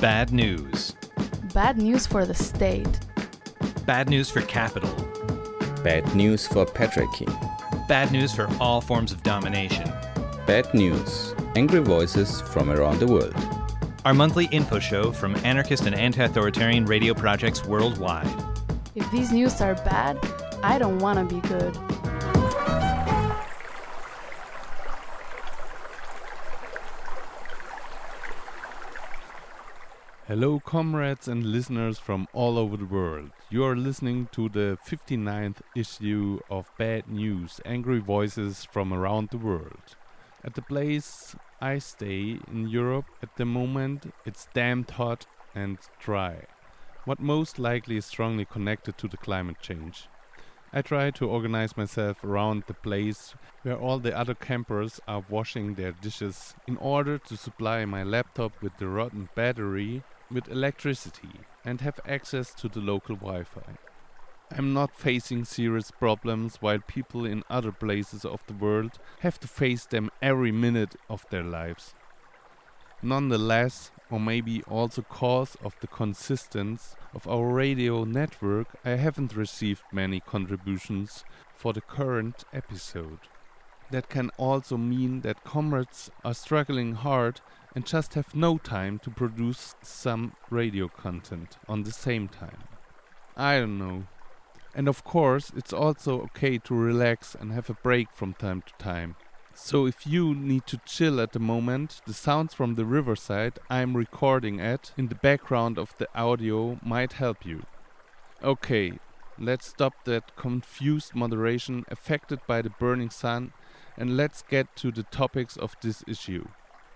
Bad news. Bad news for the state. Bad news for capital. Bad news for patriarchy. Bad news for all forms of domination. Bad news. Angry voices from around the world. Our monthly info show from anarchist and anti authoritarian radio projects worldwide. If these news are bad, I don't want to be good. Hello, comrades and listeners from all over the world. You are listening to the 59th issue of Bad News Angry Voices from Around the World. At the place I stay in Europe at the moment, it's damned hot and dry, what most likely is strongly connected to the climate change. I try to organize myself around the place where all the other campers are washing their dishes in order to supply my laptop with the rotten battery with electricity and have access to the local Wi Fi. I'm not facing serious problems while people in other places of the world have to face them every minute of their lives. Nonetheless, or maybe also cause of the consistence of our radio network, I haven't received many contributions for the current episode. That can also mean that comrades are struggling hard and just have no time to produce some radio content on the same time. I don't know. And of course, it's also okay to relax and have a break from time to time. So if you need to chill at the moment, the sounds from the riverside I'm recording at in the background of the audio might help you. Okay, let's stop that confused moderation affected by the burning sun and let's get to the topics of this issue.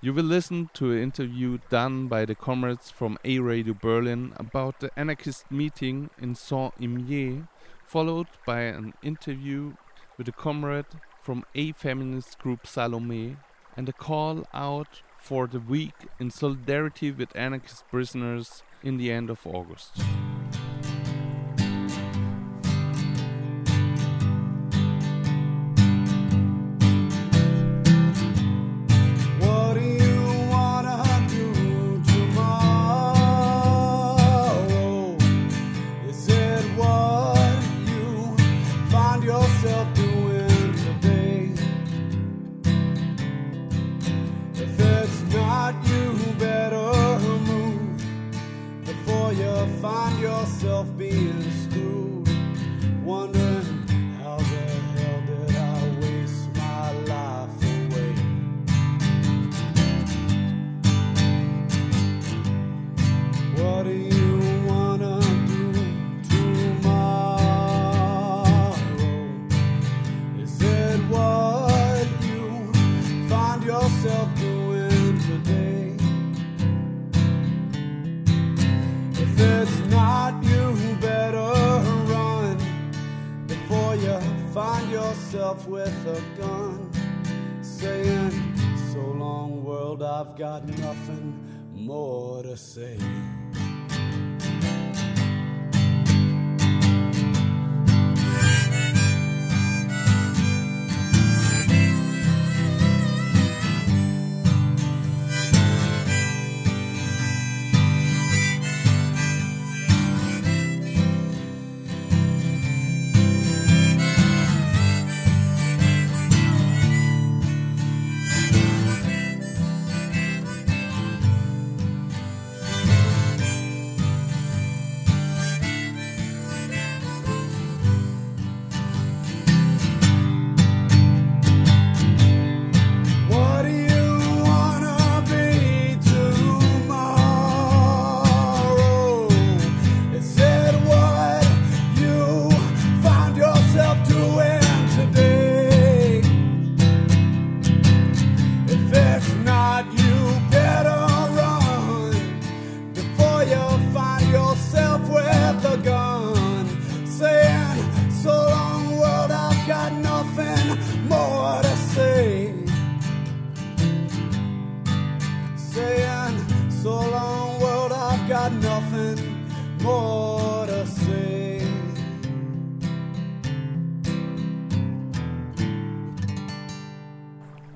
You will listen to an interview done by the comrades from A Radio Berlin about the anarchist meeting in Saint-Imier, followed by an interview with a comrade from a feminist group Salome and a call out for the week in solidarity with anarchist prisoners in the end of August. I've got nothing more to say.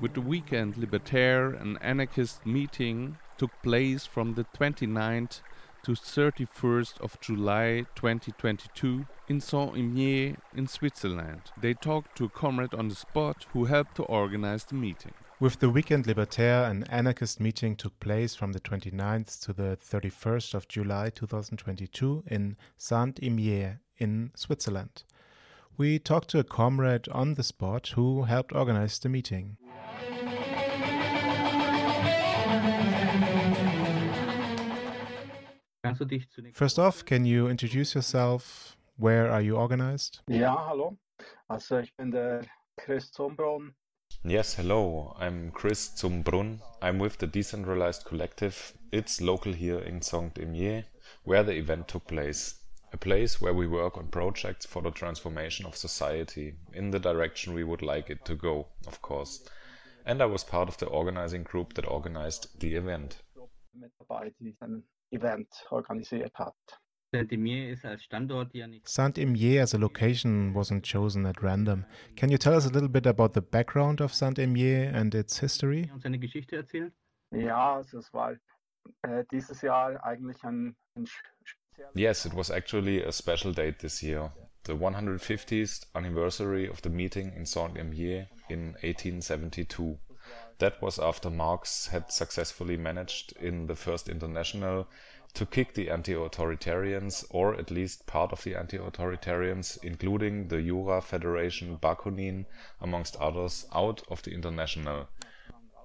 With the weekend libertaire and anarchist meeting took place from the 29th to 31st of July 2022 in Saint-Imier in Switzerland. They talked to a comrade on the spot who helped to organize the meeting. With the Weekend Libertaire, an anarchist meeting took place from the 29th to the 31st of July 2022 in Saint-Imier in Switzerland. We talked to a comrade on the spot who helped organize the meeting. First off, can you introduce yourself? Where are you organized? Ja, hallo. Also ich bin der Chris Zumbrunn. Yes, hello. I'm Chris Zumbrunn. I'm with the Decentralized Collective. It's local here in Saint-Imier, where the event took place. A place where we work on projects for the transformation of society in the direction we would like it to go, of course. And I was part of the organizing group that organized the event. Mit dabei, die ein Event organisiert hat. Saint-Imier as a location wasn't chosen at random. Can you tell us a little bit about the background of Saint-Imier and its history? Ja, also es war äh, dieses Jahr eigentlich ein, ein Yes, it was actually a special date this year. The 150th anniversary of the meeting in Saint-Imier in 1872. That was after Marx had successfully managed in the First International to kick the anti-authoritarians, or at least part of the anti-authoritarians, including the Jura Federation Bakunin, amongst others, out of the International.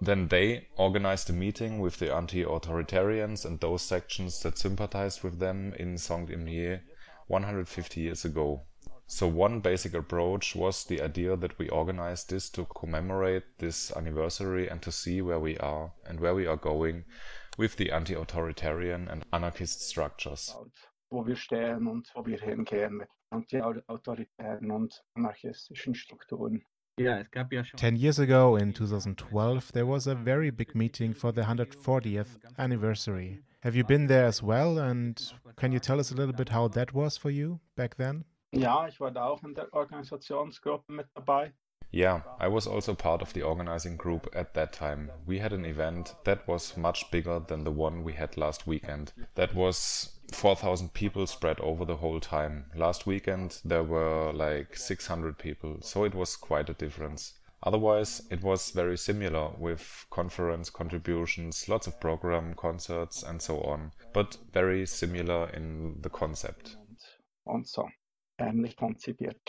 Then they organized a meeting with the anti-authoritarians and those sections that sympathized with them in Saint-Imier 150 years ago. So one basic approach was the idea that we organized this to commemorate this anniversary and to see where we are and where we are going with the anti-authoritarian and anarchist structures. Wo wir stehen und wo wir hingehen mit anti-autoritären und anarchistischen Strukturen. Ten years ago, in 2012, there was a very big meeting for the 140th anniversary. Have you been there as well? And can you tell us a little bit how that was for you back then? Ja, ich war da auch in der Organisationsgruppe mit dabei. Yeah, I was also part of the organizing group at that time. We had an event that was much bigger than the one we had last weekend. That was 4,000 people spread over the whole time. Last weekend there were like 600 people, so it was quite a difference. Otherwise, it was very similar with conference contributions, lots of program, concerts, and so on, but very similar in the concept. Und so ähnlich konzipiert.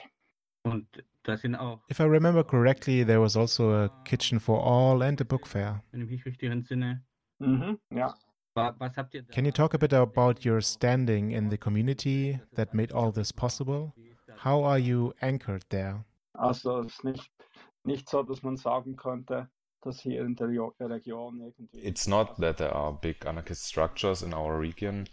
If I remember correctly, there was also a kitchen for all and a book fair. Mhm, ja. Can you talk a bit about your standing in the community that made all this possible? How are you anchored there? Also es ist nicht, nicht so, dass man sagen könnte, dass hier in der äh, Region irgendwie. It's not that there are big anarchist structures in our region,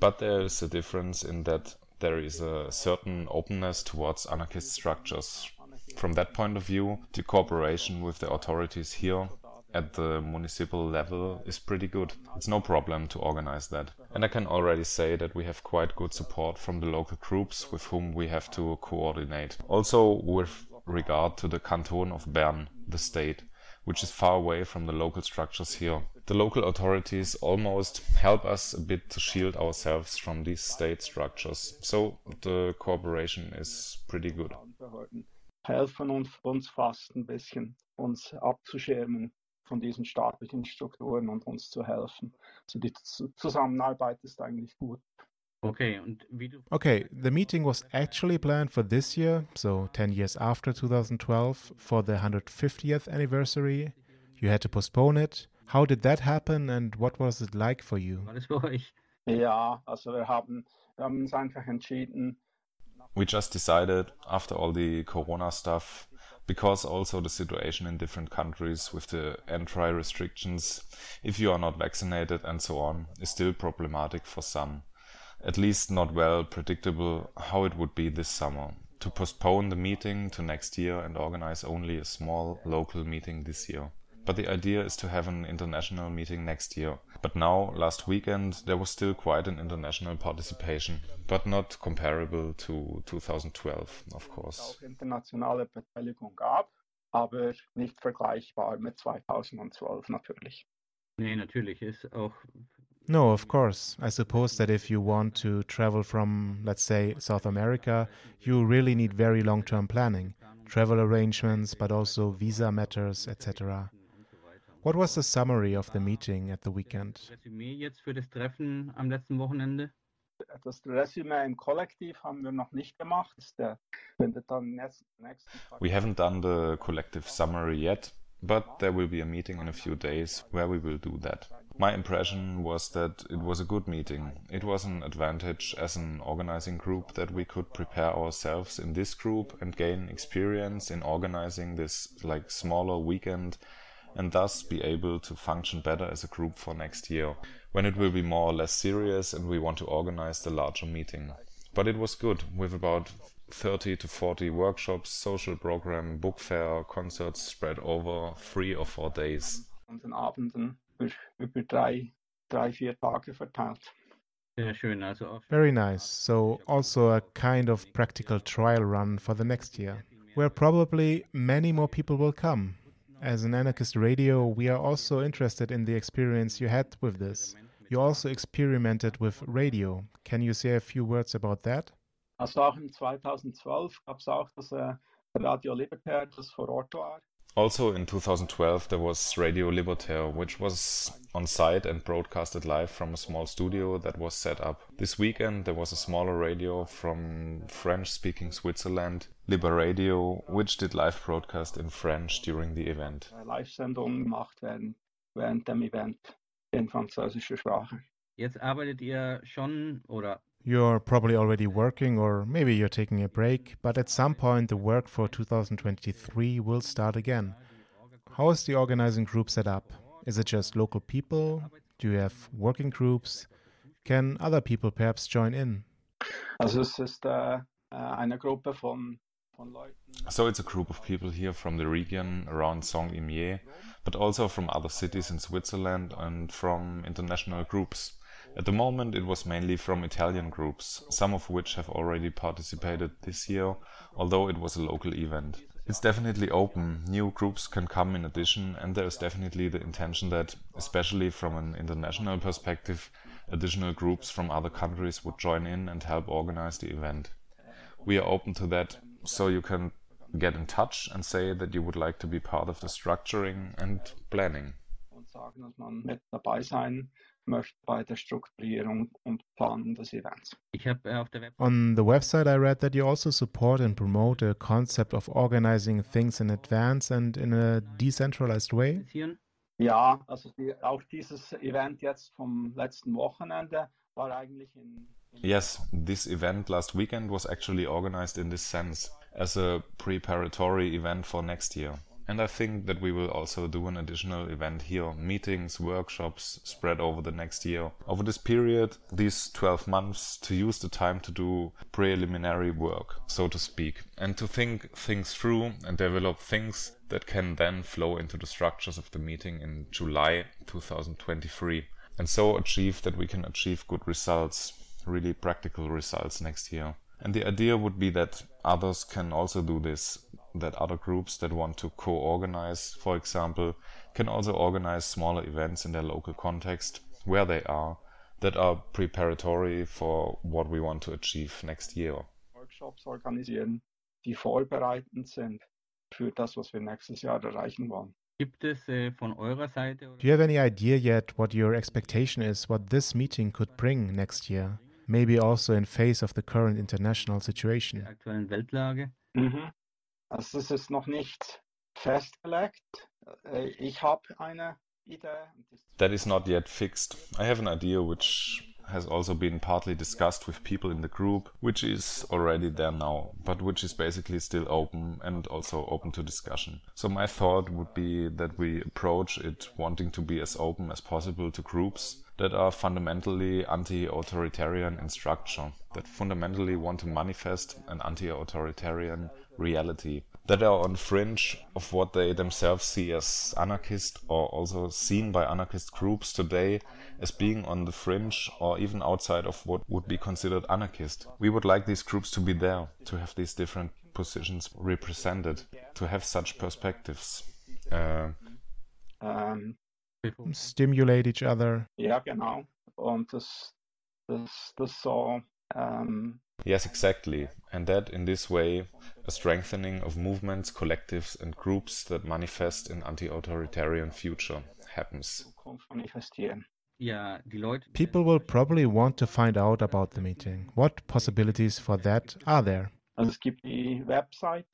but there is a difference in that there is a certain openness towards anarchist structures. From that point of view, the cooperation with the authorities here at the municipal level is pretty good. It's no problem to organize that. And I can already say that we have quite good support from the local groups with whom we have to coordinate. Also with regard to the canton of Bern, the state, which is far away from the local structures here. The local authorities almost help us a bit to shield ourselves from these state structures. So the cooperation is pretty good. Helfen uns, uns fast ein bisschen, uns abzuschirmen von diesen staatlichen Strukturen und uns zu helfen. Also die Zusammenarbeit ist eigentlich gut. Okay, the meeting was actually planned for this year, so 10 years after 2012, for the 150th anniversary. You had to postpone it. How did that happen and what was it like for you? Ja, also wir haben, wir haben uns einfach entschieden, We just decided after all the corona stuff, because also the situation in different countries with the entry restrictions, if you are not vaccinated and so on, is still problematic for some. At least not well predictable how it would be this summer. To postpone the meeting to next year and organize only a small local meeting this year. But the idea is to have an international meeting next year. But now, last weekend, there was still quite an international participation, but not comparable to 2012, of course. internationale Beteiligung gab, aber nicht vergleichbar mit 2012 natürlich. Nee, natürlich ist auch No, of course. I suppose that if you want to travel from, let's say, South America, you really need very long term planning, travel arrangements, but also visa matters, etc. What was the summary of the meeting at the weekend? Resümee jetzt für das Treffen am letzten Wochenende. Das Resümee im Kollektiv haben wir noch nicht gemacht. Das ist der findet dann nächsten, nächsten Tag. We haven't done the collective summary yet, but there will be a meeting in a few days where we will do that. My impression was that it was a good meeting. It was an advantage as an organizing group that we could prepare ourselves in this group and gain experience in organizing this like smaller weekend and thus be able to function better as a group for next year when it will be more or less serious and we want to organize the larger meeting. But it was good with about 30 to 40 workshops, social program, book fair, concerts spread over three or four days. An den Abenden über, über drei, drei, vier Tage verteilt. Sehr schön, also auch Very nice. So, also a kind of practical trial run for the next year, where probably many more people will come. As an anarchist radio, we are also interested in the experience you had with this. You also experimented with radio. Can you say a few words about that? Also auch 2012 gab es auch das äh, Radio Libertaire, das vor Ort war. Also in 2012 there was Radio Libertaire, which was on site and broadcasted live from a small studio that was set up. This weekend there was a smaller radio from French-speaking Switzerland, Liber Radio, which did live broadcast in French during the event. Äh, Live-Sendungen gemacht werden während dem Event in französischer Sprache. Jetzt arbeitet ihr schon oder You're probably already working, or maybe you're taking a break, but at some point the work for 2023 will start again. How is the organizing group set up? Is it just local people? Do you have working groups? Can other people perhaps join in? Also es ist äh, äh, eine Gruppe von, von Leuten. So it's a group of people here from the region around Saint-Imier, but also from other cities in Switzerland and from international groups. At the moment, it was mainly from Italian groups, some of which have already participated this year, although it was a local event. It's definitely open, new groups can come in addition, and there is definitely the intention that, especially from an international perspective, additional groups from other countries would join in and help organize the event. We are open to that, so you can get in touch and say that you would like to be part of the structuring and planning. und sagen, dass man mit dabei sein möchte bei der Strukturierung und Planung des Events. ich habe äh, auf der Web On the website, I read that you also support and promote a concept of organizing things in advance and in a decentralized way. interessieren. Ja, also die, auch dieses Event jetzt vom letzten Wochenende war eigentlich in, in Yes, this event last weekend was actually organized in this sense as a preparatory event for next year. And I think that we will also do an additional event here meetings, workshops spread over the next year. Over this period, these 12 months, to use the time to do preliminary work, so to speak, and to think things through and develop things that can then flow into the structures of the meeting in July 2023. And so achieve that we can achieve good results, really practical results next year. And the idea would be that others can also do this, that other groups that want to co organize, for example, can also organize smaller events in their local context where they are that are preparatory for what we want to achieve next year. Workshops organisieren, die vorbereitend sind für das, was wir nächstes Jahr erreichen wollen. Gibt es äh, von eurer Seite oder Do you have any idea yet what your expectation is, what this meeting could bring next year? Maybe also in face of the current international der situation. aktuellen Weltlage? Mhm. Also es ist noch nicht festgelegt. Äh, Ich habe eine Idee. That is not yet fixed. I have an idea which has also been partly discussed with people in the group, which is already there now, but which is basically still open and also open to discussion. So my thought would be that we approach it wanting to be as open as possible to groups that are fundamentally anti-authoritarian in structure, that fundamentally want to manifest an anti-authoritarian reality, that are on fringe of what they themselves see as anarchist or also seen by anarchist groups today as being on the fringe or even outside of what would be considered anarchist. We would like these groups to be there, to have these different positions represented, to have such perspectives. Uh, Ähm, Bevor- stimulate each other. Ja, genau. Und das, das, das so, ähm, Yes, exactly. And that in this way, a strengthening of movements, collectives, and groups that manifest in anti authoritarian future happens. Zukunft manifestieren. Ja, die Leute. People will probably want to find out about the meeting. What possibilities for that are there? Also es gibt die Website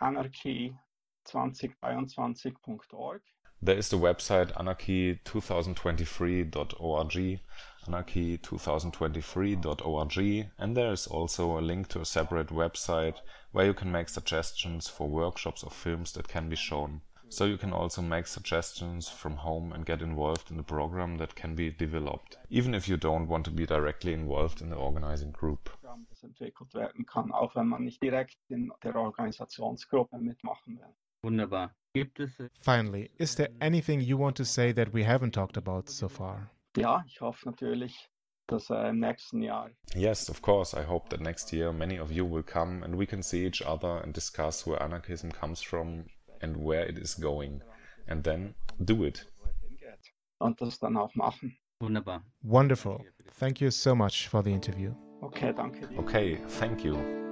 anarchie2023.org. There is the website anarchy2023.org, anarchy2023.org, and there is also a link to a separate website where you can make suggestions for workshops or films that can be shown. So you can also make suggestions from home and get involved in the program that can be developed, even if you don't want to be directly involved in the organizing group. Programm, das entwickelt werden kann, auch wenn man nicht direkt in der Organisationsgruppe mitmachen will. Wunderbar. Gibt es äh, Finally, is there anything you want to say that we haven't talked about so far? Ja, ich hoffe natürlich, dass er im nächsten Jahr Yes, of course, I hope that next year many of you will come and we can see each other and discuss where anarchism comes from and where it is going. And then do it. hingeht und das dann auch machen. wunderbar. Wonderful. Thank you so much for the interview. Okay, danke dir. Okay, thank you.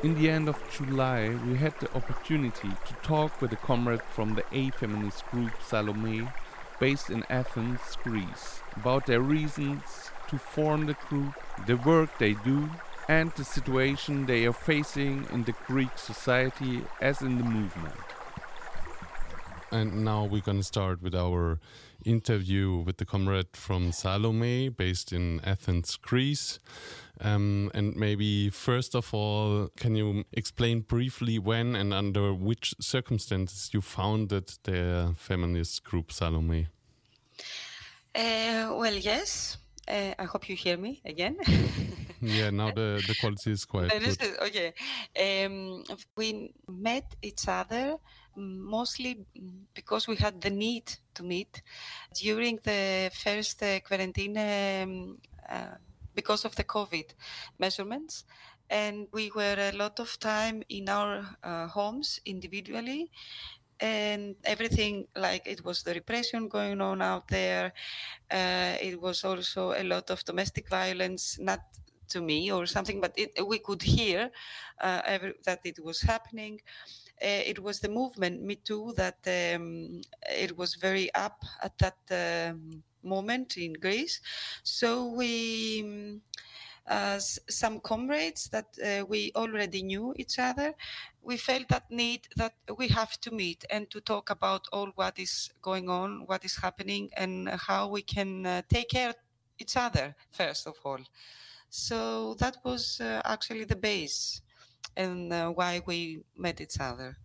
In the end of July, we had the opportunity to talk with a comrade from the A feminist group Salome, based in Athens, Greece, about their reasons to form the group, the work they do, and the situation they are facing in the Greek society as in the movement. And now we're going to start with our interview with the comrade from Salome, based in Athens, Greece. Um, and maybe first of all, can you explain briefly when and under which circumstances you founded the feminist group Salome? Uh, well, yes. Uh, I hope you hear me again. yeah, now the, the quality is quite good. Okay. Um, we met each other mostly because we had the need to meet during the first uh, quarantine um, uh, because of the COVID measurements. And we were a lot of time in our uh, homes individually and everything like it was the repression going on out there. Uh, it was also a lot of domestic violence, not to me or something, but it, we could hear uh, every, that it was happening. Uh, it was the movement Me Too that um, it was very up at that um, moment in Greece. So we. Um, uh, some comrades that uh, we already knew each other, we felt that need that we have to meet and to talk about all what is going on, what is happening, and how we can uh, take care of each other first of all. So that was uh, actually the base and uh, why we met each other.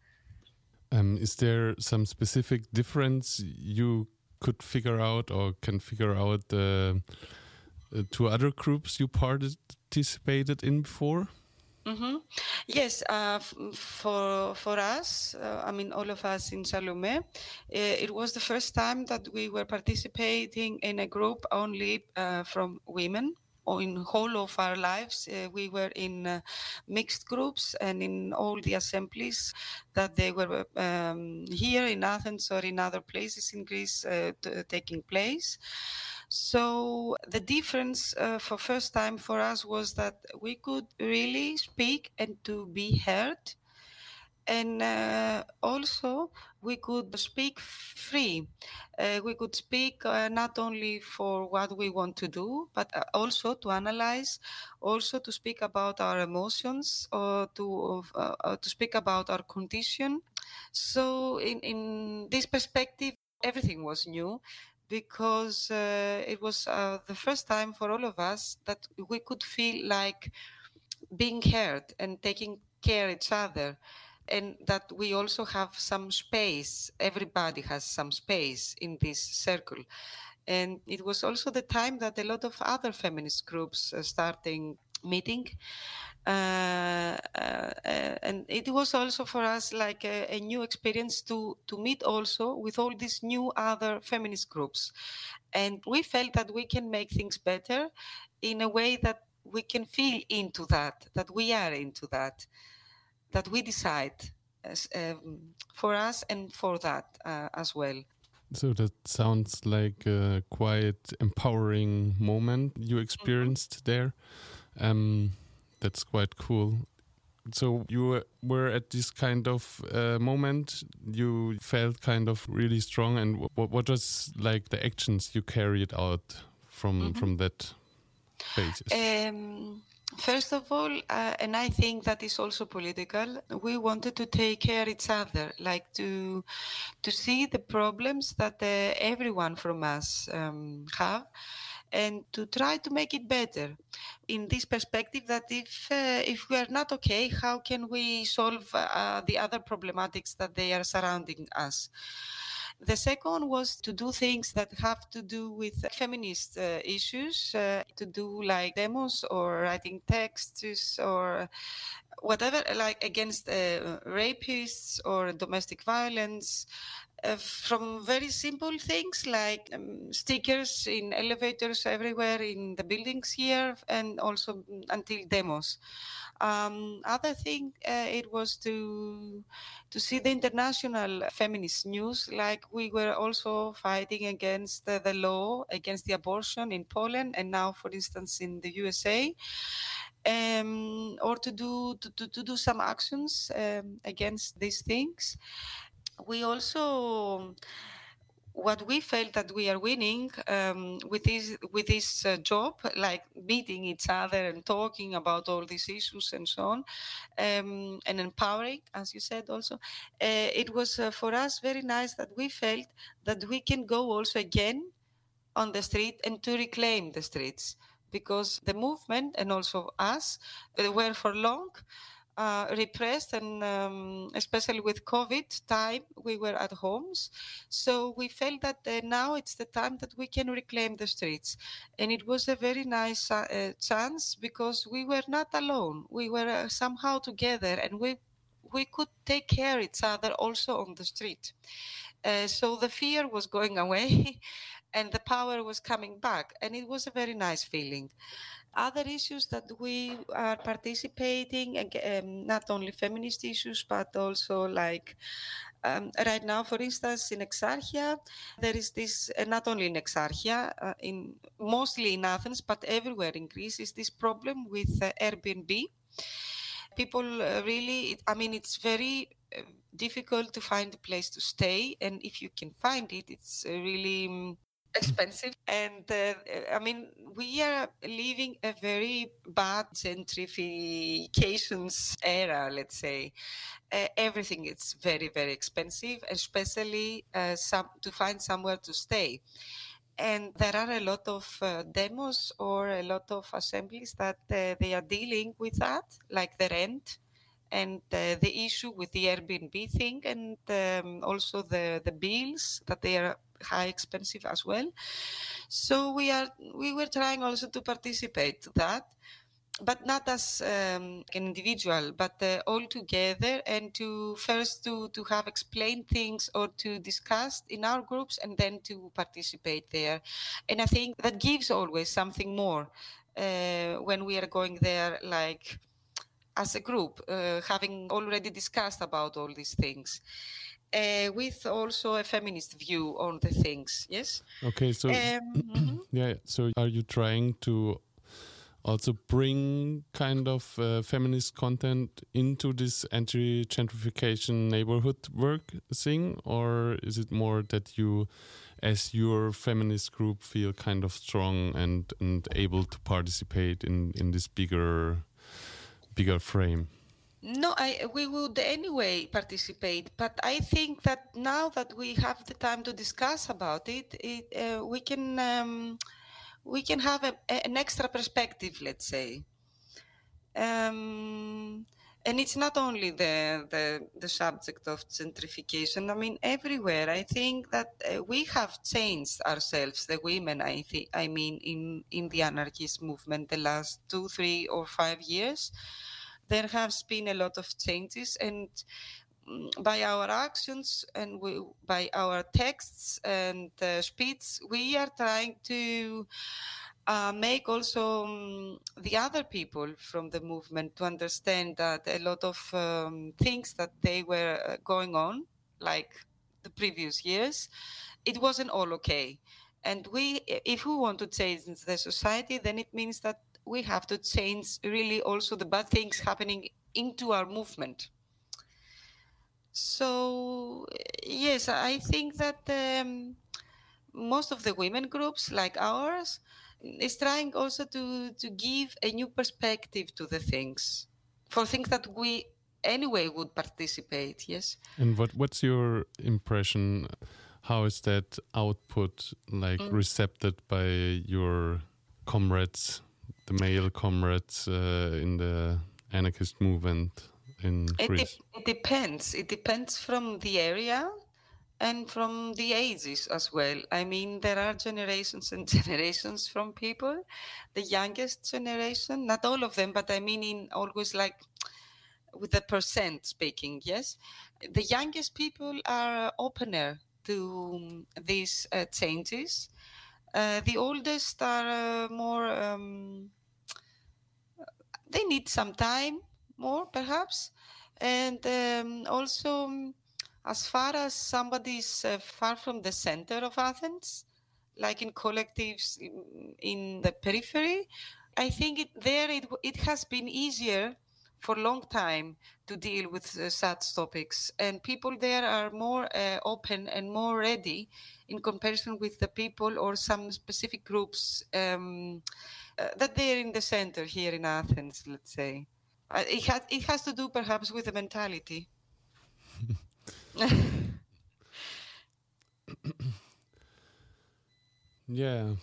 Um, is there some specific difference you could figure out or can figure out? Uh, to other groups you participated in before? Mm-hmm. Yes, uh, for for us, uh, I mean all of us in Salome, uh, it was the first time that we were participating in a group only uh, from women. In whole of our lives, uh, we were in mixed groups and in all the assemblies that they were um, here in Athens or in other places in Greece t- taking place. So the difference uh, for first time for us was that we could really speak and to be heard. And uh, also, we could speak free. Uh, we could speak uh, not only for what we want to do, but uh, also to analyze, also to speak about our emotions, or to uh, to speak about our condition. So, in in this perspective, everything was new because uh, it was the first time for all of us that we could feel like being heard and taking care each other and that we also have some space everybody has some space in this circle. And it was also the time that a lot of other feminist groups are starting meeting uh, uh, and it was also for us like a, a, new experience to to meet also with all these new other feminist groups. And we felt that we can make things better in a way that we can feel into that that we are into that that we decide as, um, for us and for that uh, as well so that sounds like a quite empowering moment you mm-hmm. experienced mm -hmm. there um, that's quite cool. So you were at this kind of uh, moment. You felt kind of really strong, and what, what was like the actions you carried out from mm -hmm. from that basis? Um, First of all, uh, and I think that is also political, we wanted to take care each other, like to to see the problems that uh, everyone from us um, have, and to try to make it better. In this perspective that if uh, if we are not okay how can we solve uh, the other problematics that they are surrounding us the second was to do things that have to do with feminist uh, issues, uh, to do like demos or writing texts or whatever, like against uh, rapists or domestic violence, uh, from very simple things like um, stickers in elevators everywhere in the buildings here, and also until demos. Um, other thing, uh, it was to to see the international feminist news, like we were also fighting against the, the law against the abortion in Poland, and now, for instance, in the USA. Um, or to do to, to, to do some actions um, against these things. We also what we felt that we are winning um, with this with this uh, job, like meeting each other and talking about all these issues and so on, um, and empowering, as you said also, uh, it was uh, for us very nice that we felt that we can go also again on the street and to reclaim the streets because the movement and also us were for long uh, repressed and um, especially with covid time we were at homes. So we felt that uh, now it's the time that we can reclaim the streets. And it was a very nice uh, chance because we were not alone. We were uh, somehow together and we we could take care of each other also on the street. Uh, so the fear was going away and the power was coming back and it was a very nice feeling. Other issues that we are participating um, not only feminist issues but also like um, right now for instance in exarchia there is this uh, not only in exarchia uh, in mostly in athens but everywhere in greece is this problem with uh, airbnb. People uh, really i mean it's very uh, difficult to find a place to stay and if you can find it it's uh, really um, expensive. And uh, i mean we are living a very bad gentrifications era let's say. Uh, everything is very very expensive especially uh, some to find somewhere to stay. And there are a lot of uh, demos or a lot of assemblies that uh, they are dealing with that like the rent and uh, the issue with the Airbnb thing, and um, also the the bills that they are high expensive as well. So we are we were trying also to participate to that, but not as um, an individual, but uh, all together, and to first to to have explained things or to discuss in our groups, and then to participate there. And I think that gives always something more uh, when we are going there, like as a group, uh, having already discussed about all these things. Uh, with also a feminist view on the things, yes. Okay, so Um, mhm. yeah, so are you trying to also bring kind of uh, feminist content into this anti-gentrification neighborhood work thing, or is it more that you, as your feminist group, feel kind of strong and and able to participate in in this bigger bigger frame? No, I, we would anyway participate, but I think that now that we have the time to discuss about it, it uh, we can um, we can have a, an extra perspective, let's say. Um, and it's not only the, the the subject of gentrification. I mean, everywhere. I think that uh, we have changed ourselves, the women. I think. I mean, in in the anarchist movement, the last two, three, or five years there has been a lot of changes and mm, by our actions and we, by our texts and uh, speech we are trying to uh, make also um, the other people from the movement to understand that a lot of um, things that they were uh, going on like the previous years it wasn't all okay. And we if we want to change the society then it means that we have to change really also the bad things happening into our movement. So yes, I think that um, most of the women groups like ours is trying also to to give a new perspective to the things for things that we anyway would participate. Yes. And what what's your impression? How is that output like Mm. recepted by your comrades, the male comrades uh, in the anarchist movement in It, Greece? de- it depends. It depends from the area and from the ages as well. I mean, there are generations and generations from people. The youngest generation, not all of them, but I mean, in always like with the percent speaking, yes. The youngest people are opener to um, these uh, changes. Uh, the oldest are uh, more. Um, they need some time more perhaps and um, also um, as far as somebody is uh, far from the center of athens like in collectives in, the periphery i think it, there it, it has been easier for a long time to deal with uh, such topics, and people there are more uh, open and more ready in comparison with the people or some specific groups um, uh, that they're in the center here in Athens, let's say. It, has, it has to do perhaps with the mentality. yeah.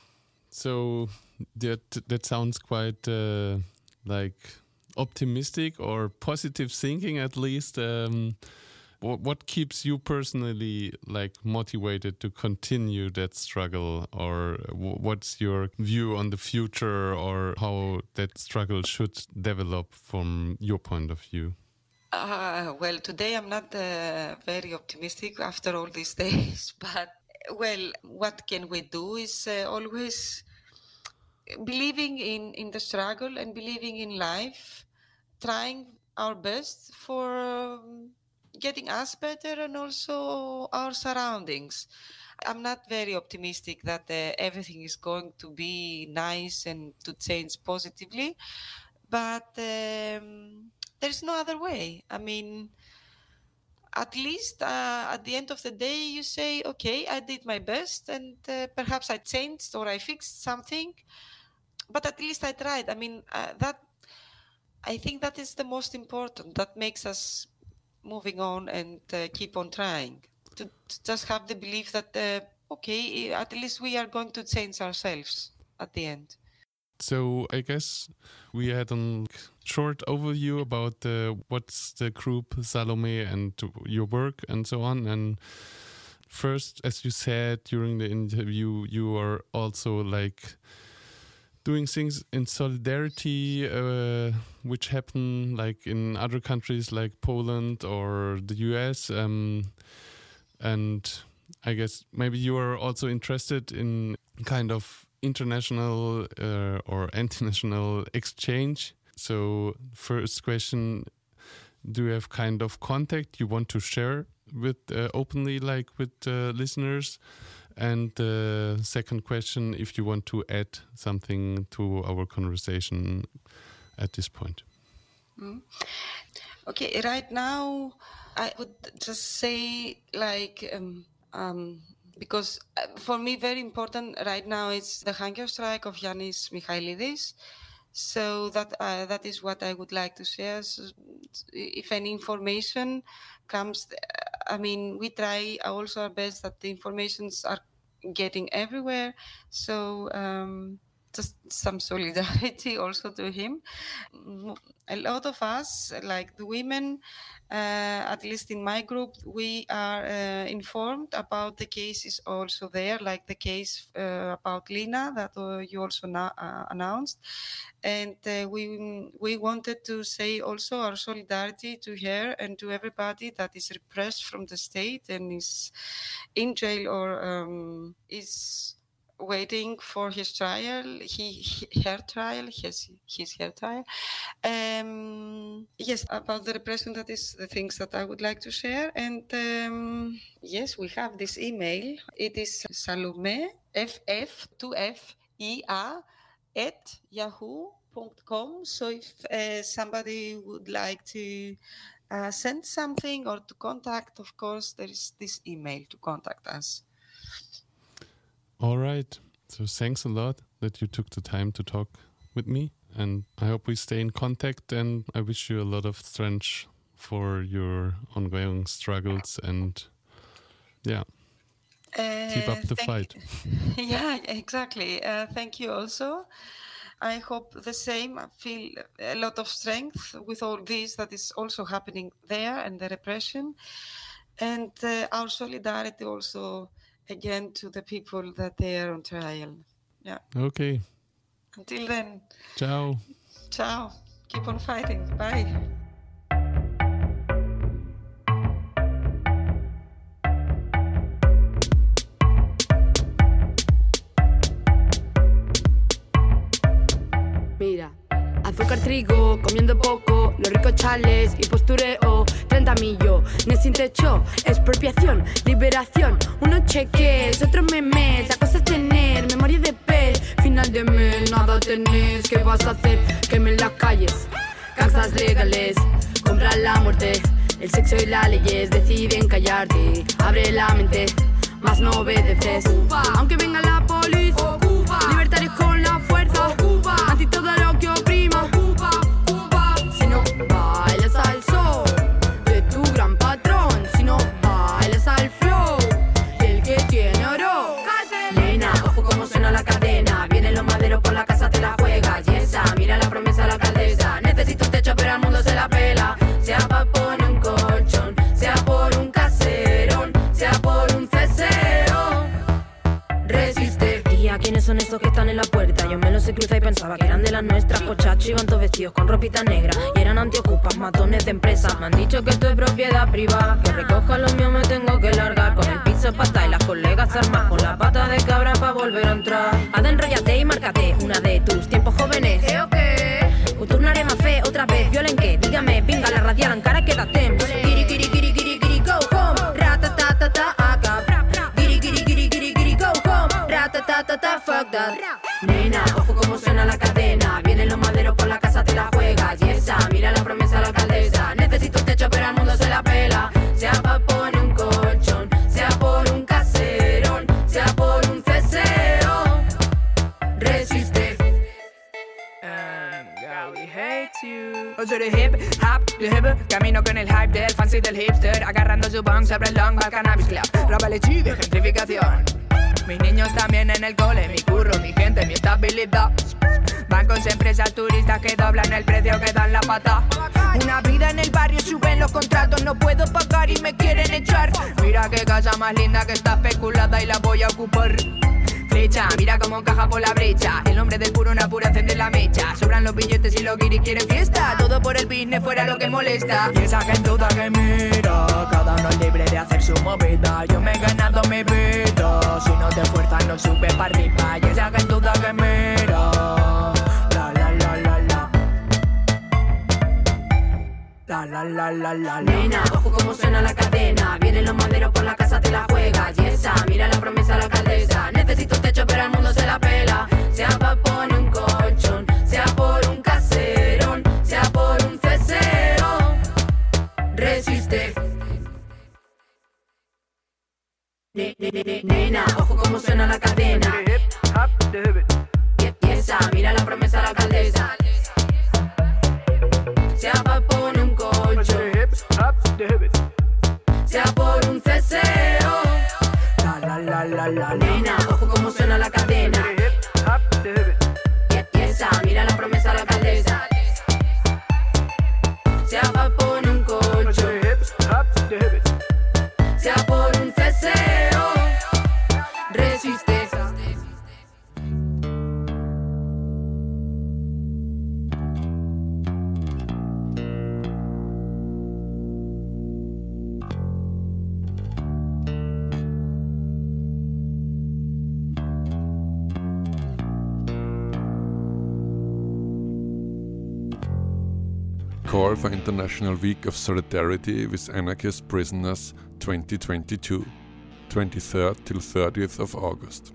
So that that sounds quite uh, like optimistic or positive thinking at least. Um, what, what keeps you personally like motivated to continue that struggle or what's your view on the future or how that struggle should develop from your point of view uh, well today i'm not uh, very optimistic after all these days but well what can we do is uh, always believing in in the struggle and believing in life trying our best for um, getting us better and also our surroundings. I'm not very optimistic that uh, everything is going to be nice and to change positively, but um, there's no other way. I mean, at least uh, at the end of the day, you say, okay, I did my best and uh, perhaps I changed or I fixed something, but at least I tried. I mean, uh, that I think that is the most important. That makes us moving on and uh, keep on trying. To, to, just have the belief that uh, okay, at least we are going to change ourselves at the end. So I guess we had a short overview about uh, what's the group Salome and your work and so on. And first, as you said during the interview, you are also like doing things in solidarity, uh, which happen like in other countries like Poland or the US. Um, and I guess maybe you are also interested in kind of international uh, or international exchange. So, first question Do you have kind of contact you want to share with uh, openly, like with uh, listeners? And the second question, if you want to add something to our conversation at this point. Mm. Okay, right now I would just say like um, um, because uh, for me very important right now is the hunger strike of Yanis Michailidis. So that uh, that is what I would like to share. So if any information comes, I mean, we try also our best that the informations are getting everywhere. So um, just some solidarity also to him. A lot of us, like the women, uh, at least in my group, we are uh, informed about the cases also there, like the case uh, about Lina that uh, you also uh, announced, and uh, we we wanted to say also our solidarity to her and to everybody that is repressed from the state and is in jail or um, is waiting for his trial, he, he her trial, his his her trial. Um, yes, about the repression, that is the things that I would like to share. And um, yes, we have this email. It is Salome ff two f e a at yahoo.com. So if uh, somebody would like to uh, send something or to contact, of course, there is this email to contact us. All right. So thanks a lot that you took the time to talk with me. And I hope we stay in contact. And I wish you a lot of strength for your ongoing struggles. And yeah, uh, keep up the fight. yeah, exactly. Uh, thank you also. I hope the same. I feel a lot of strength with all this that is also happening there and the repression. And uh, our solidarity also again to the people that they are on trial. Yeah. Okay. Until then. Ciao. Ciao. Keep on fighting. Bye. Azúcar, trigo, comiendo poco, los ricos chales y postureo, 30 millones sin techo, expropiación, liberación, unos cheques, otros memes, la cosa es tener memoria de pez, final de mes, nada tenés, ¿qué vas a hacer? Quemen las calles. causas legales, compran la muerte. El sexo y las leyes deciden callarte. Abre la mente, más no obedeces. Aunque venga la policía, libertarios con la fuerza. Mira la promesa de la alcaldesa. Necesito un techo, pero al mundo se la pela. Sea pa' poner un colchón, sea por un caserón, sea por un ceseo. Resiste. ¿Y a quiénes son estos que están en la puerta? Yo me los he cruzado y pensaba que eran de las nuestras. Pochachos iban todos vestidos con ropita negra. Y eran antiocupas, matones de empresa. Me han dicho que esto es propiedad privada. Que recoja lo mío me tengo que largar. Con el piso pata y las colegas armas. Con la pata de cabra para volver a entrar. Haz enrollate y márcate una de tus tiempos jóvenes. ¿Eh o otra vez Violenque, dígame, venga la radial encara queda temps. Giri, giri, giri, giri, giri, go home. Ratatata, acab Giri, giri, giri, giri, giri, go home. Ratatata, fuck that. Nena de hip hop, de hip Camino con el hype del fancy del hipster Agarrando su bong sobre el long al cannabis club. Roba de gentrificación. Mis niños también en el cole Mi curro, mi gente, mi estabilidad. Bancos, empresas, turistas que doblan el precio que dan la pata. Una vida en el barrio, suben los contratos No puedo pagar y me quieren echar. Mira qué casa más linda que está especulada y la voy a ocupar Mira cómo encaja por la brecha. El hombre del puro una pura encende la mecha. Sobran los billetes y los guiris quieren fiesta. Todo por el business fuera lo que molesta. Y esa gentuda que mira Cada uno es libre de hacer su movida. Yo me he ganado mi vida. Si no te fuerzas no sube para arriba. Y esa gentuda que mira La la la la la. La la la la la la. Nena, ojo como suena la cadena. Vienen los maderos por la casa, te la juegas. Y esa, mira la promesa de la alcaldesa. Necesito techo, pero al mundo se la pela. Sea pa' poner un colchón, sea por un caserón, sea por un ceseo. Resiste. Ne- ne- ne- ne- Nena, ojo como suena la cadena. Y y esa, mira la promesa de la alcaldesa. Sea pa' poner un colchón, sea por un ceseo. La la la la la Nena, ojo como suena la cadena. Y esa, mira la promesa la alcaldesa. Sea International Week of Solidarity with Anarchist Prisoners 2022, 23rd till 30th of August.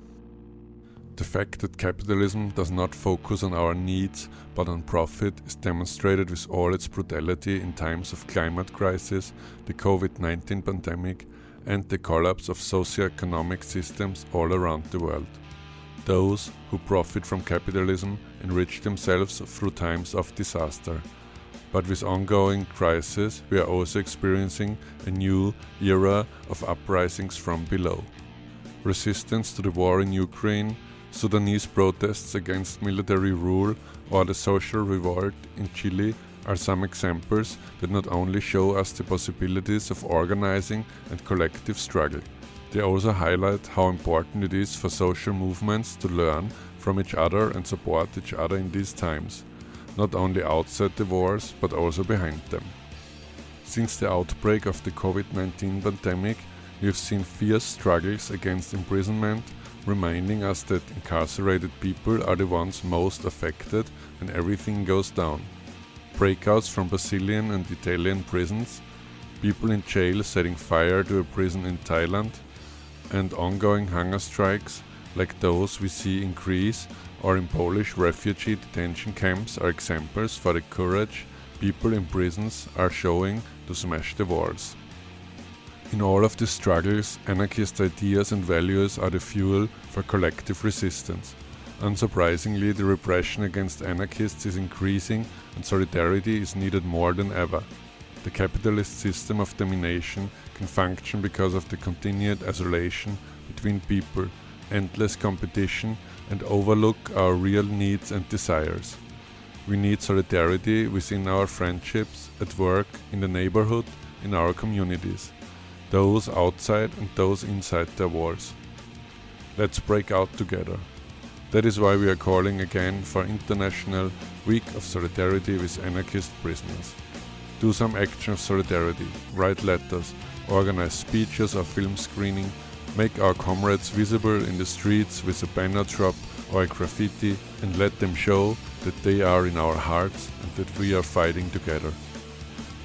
The fact that capitalism does not focus on our needs but on profit is demonstrated with all its brutality in times of climate crisis, the COVID 19 pandemic, and the collapse of socio-economic systems all around the world. Those who profit from capitalism enrich themselves through times of disaster. But with ongoing crisis, we are also experiencing a new era of uprisings from below. Resistance to the war in Ukraine, Sudanese protests against military rule, or the social revolt in Chile are some examples that not only show us the possibilities of organizing and collective struggle, they also highlight how important it is for social movements to learn from each other and support each other in these times, not only outside the wars but also behind them. Since the outbreak of the COVID 19 pandemic, we have seen fierce struggles against imprisonment, reminding us that incarcerated people are the ones most affected when everything goes down. Breakouts from Brazilian and Italian prisons, people in jail setting fire to a prison in Thailand, and ongoing hunger strikes like those we see in Greece or in Polish refugee detention camps are examples for the courage, people in prisons are showing to smash the walls. In all of these struggles, anarchist ideas and values are the fuel for collective resistance. Unsurprisingly, the repression against anarchists is increasing and solidarity is needed more than ever. The capitalist system of domination can function because of the continued isolation between people, endless competition, and overlook our real needs and desires. We need solidarity within our friendships, at work, in the neighborhood, in our communities, those outside and those inside their walls. Let's break out together. That is why we are calling again for International Week of Solidarity with Anarchist Prisoners. Do some action of solidarity, write letters, organize speeches or film screening, make our comrades visible in the streets with a banner drop or a graffiti, and let them show that they are in our hearts and that we are fighting together.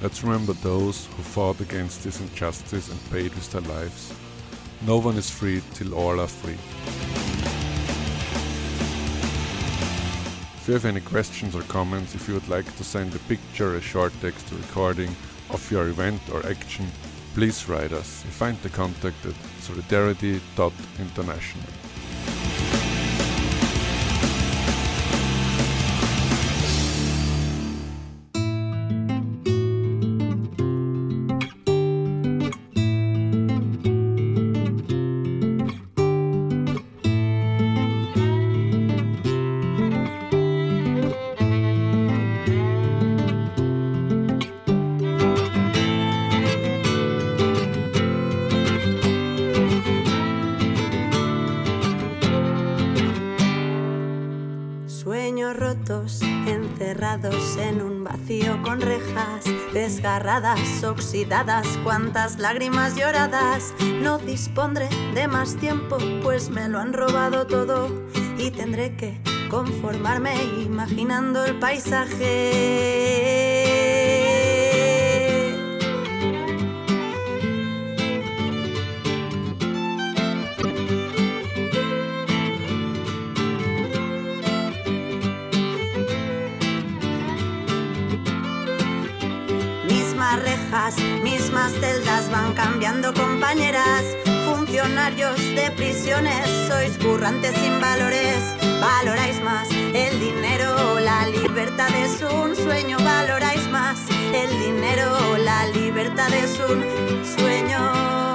Let's remember those who fought against this injustice and paid with their lives. No one is free till all are free. If you have any questions or comments, if you would like to send a picture, a short text a recording of your event or action, please write us. You find the contact at solidarity.international. oxidadas, cuantas lágrimas lloradas. No dispondré de más tiempo, pues me lo han robado todo y tendré que conformarme imaginando el paisaje. De prisiones, sois currantes sin valores. Valoráis más el dinero la libertad es un sueño. Valoráis más el dinero la libertad es un sueño.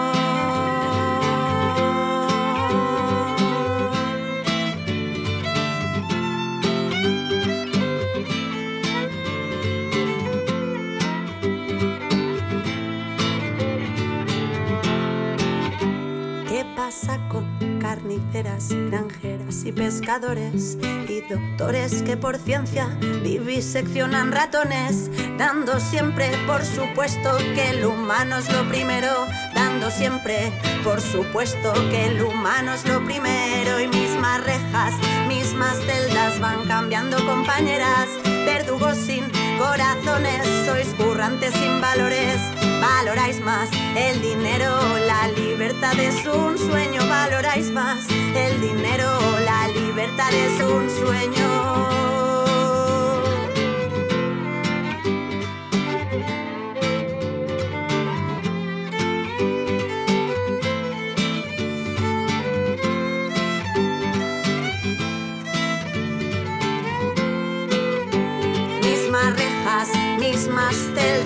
Con carniceras, granjeras y pescadores y doctores que por ciencia viviseccionan ratones, dando siempre por supuesto que el humano es lo primero, dando siempre por supuesto que el humano es lo primero y mismas rejas, mismas celdas van cambiando compañeras, verdugos sin corazones, sois currantes sin valores, valoráis más el dinero, la libertad es un sueño, valoráis más el dinero, la libertad es un sueño.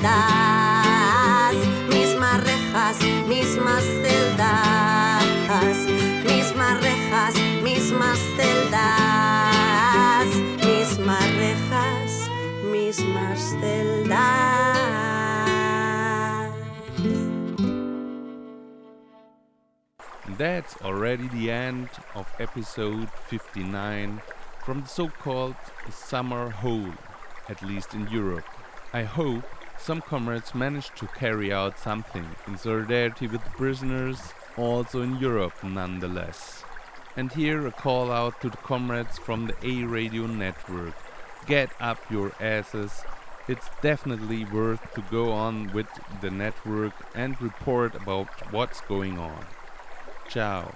Celdas, mismas rejas, mismas celdas, mismas rejas, mismas celdas, mismas rejas, mismas celdas. That's already the end of episode 59 from the so called summer hole, at least in Europe. I hope some comrades managed to carry out something in solidarity with the prisoners, also in Europe nonetheless. And here a call out to the comrades from the A Radio network. Get up your asses. It's definitely worth to go on with the network and report about what's going on. Ciao.